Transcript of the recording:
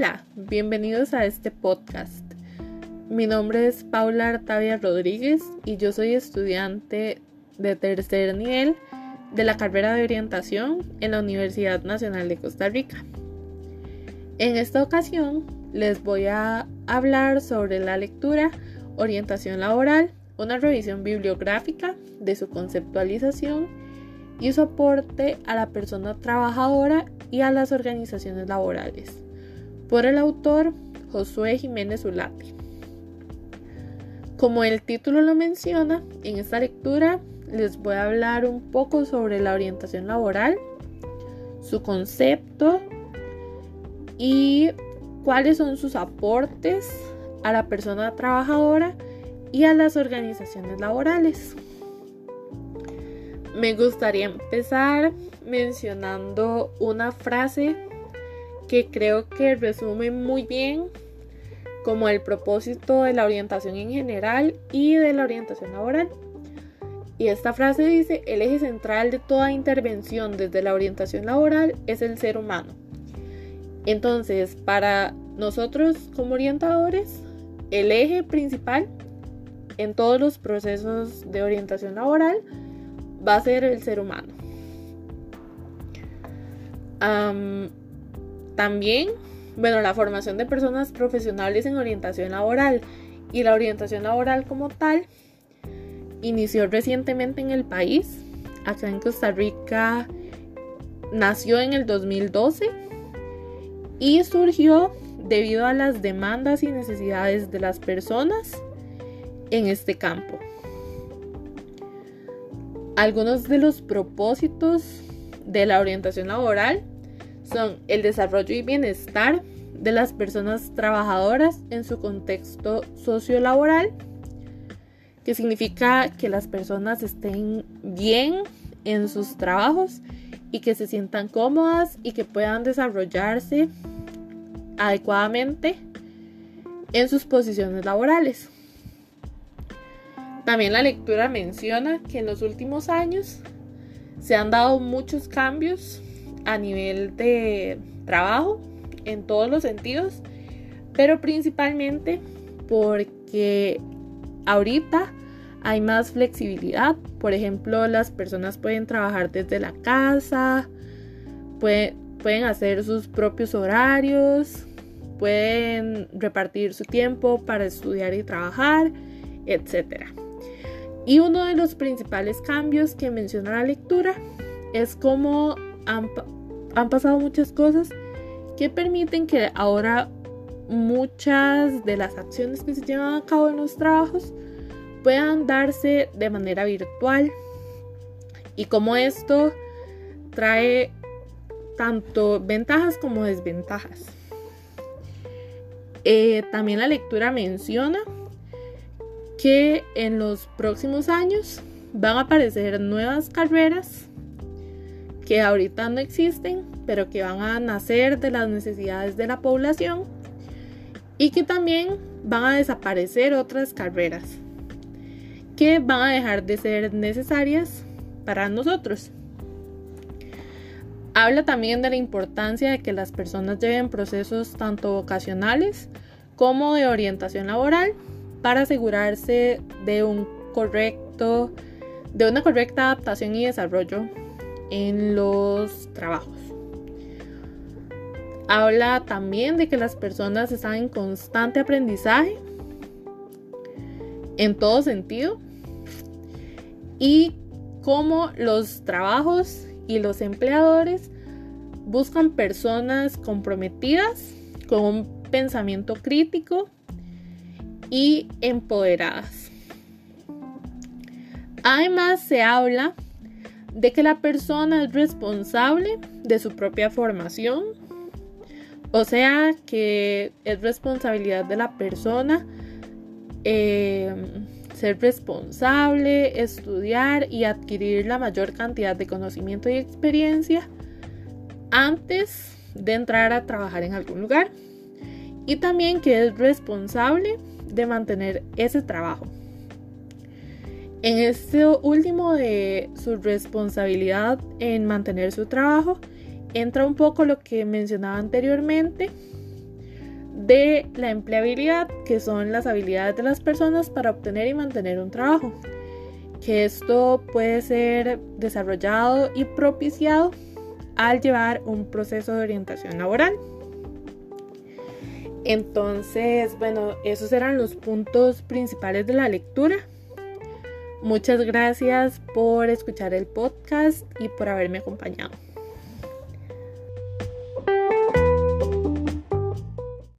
Hola, bienvenidos a este podcast. Mi nombre es Paula Artavia Rodríguez y yo soy estudiante de tercer nivel de la carrera de orientación en la Universidad Nacional de Costa Rica. En esta ocasión les voy a hablar sobre la lectura Orientación Laboral, una revisión bibliográfica de su conceptualización y su aporte a la persona trabajadora y a las organizaciones laborales, por el autor Josué Jiménez Ulate. Como el título lo menciona, en esta lectura les voy a hablar un poco sobre la orientación laboral, su concepto y cuáles son sus aportes a la persona trabajadora y a las organizaciones laborales. Me gustaría empezar mencionando una frase que creo que resume muy bien como el propósito de la orientación en general y de la orientación laboral. Y esta frase dice, el eje central de toda intervención desde la orientación laboral es el ser humano. Entonces, para nosotros como orientadores, el eje principal en todos los procesos de orientación laboral va a ser el ser humano. También, bueno, la formación de personas profesionales en orientación laboral y la orientación laboral como tal inició recientemente en el país. Acá en Costa Rica nació en el 2012 y surgió debido a las demandas y necesidades de las personas en este campo. Algunos de los propósitos de la orientación laboral son el desarrollo y bienestar de las personas trabajadoras en su contexto sociolaboral, que significa que las personas estén bien en sus trabajos y que se sientan cómodas y que puedan desarrollarse adecuadamente en sus posiciones laborales. También la lectura menciona que en los últimos años se han dado muchos cambios a nivel de trabajo en todos los sentidos, pero principalmente porque ahorita hay más flexibilidad. Por ejemplo, las personas pueden trabajar desde la casa, pueden hacer sus propios horarios, pueden repartir su tiempo para estudiar y trabajar, etc. Y uno de los principales cambios que menciona la lectura es cómo han, han pasado muchas cosas que permiten que ahora muchas de las acciones que se llevan a cabo en los trabajos puedan darse de manera virtual y como esto trae tanto ventajas como desventajas. Eh, también la lectura menciona que en los próximos años van a aparecer nuevas carreras que ahorita no existen, pero que van a nacer de las necesidades de la población y que también van a desaparecer otras carreras que van a dejar de ser necesarias para nosotros. Habla también de la importancia de que las personas lleven procesos tanto vocacionales como de orientación laboral para asegurarse de un correcto de una correcta adaptación y desarrollo en los trabajos. Habla también de que las personas están en constante aprendizaje en todo sentido y cómo los trabajos y los empleadores buscan personas comprometidas con un pensamiento crítico y empoderadas. Además se habla de que la persona es responsable de su propia formación, o sea que es responsabilidad de la persona eh, ser responsable, estudiar y adquirir la mayor cantidad de conocimiento y experiencia antes de entrar a trabajar en algún lugar. Y también que es responsable de mantener ese trabajo. En este último de su responsabilidad en mantener su trabajo, entra un poco lo que mencionaba anteriormente, de la empleabilidad, que son las habilidades de las personas para obtener y mantener un trabajo. Que esto puede ser desarrollado y propiciado al llevar un proceso de orientación laboral. Entonces, bueno, esos eran los puntos principales de la lectura. Muchas gracias por escuchar el podcast y por haberme acompañado.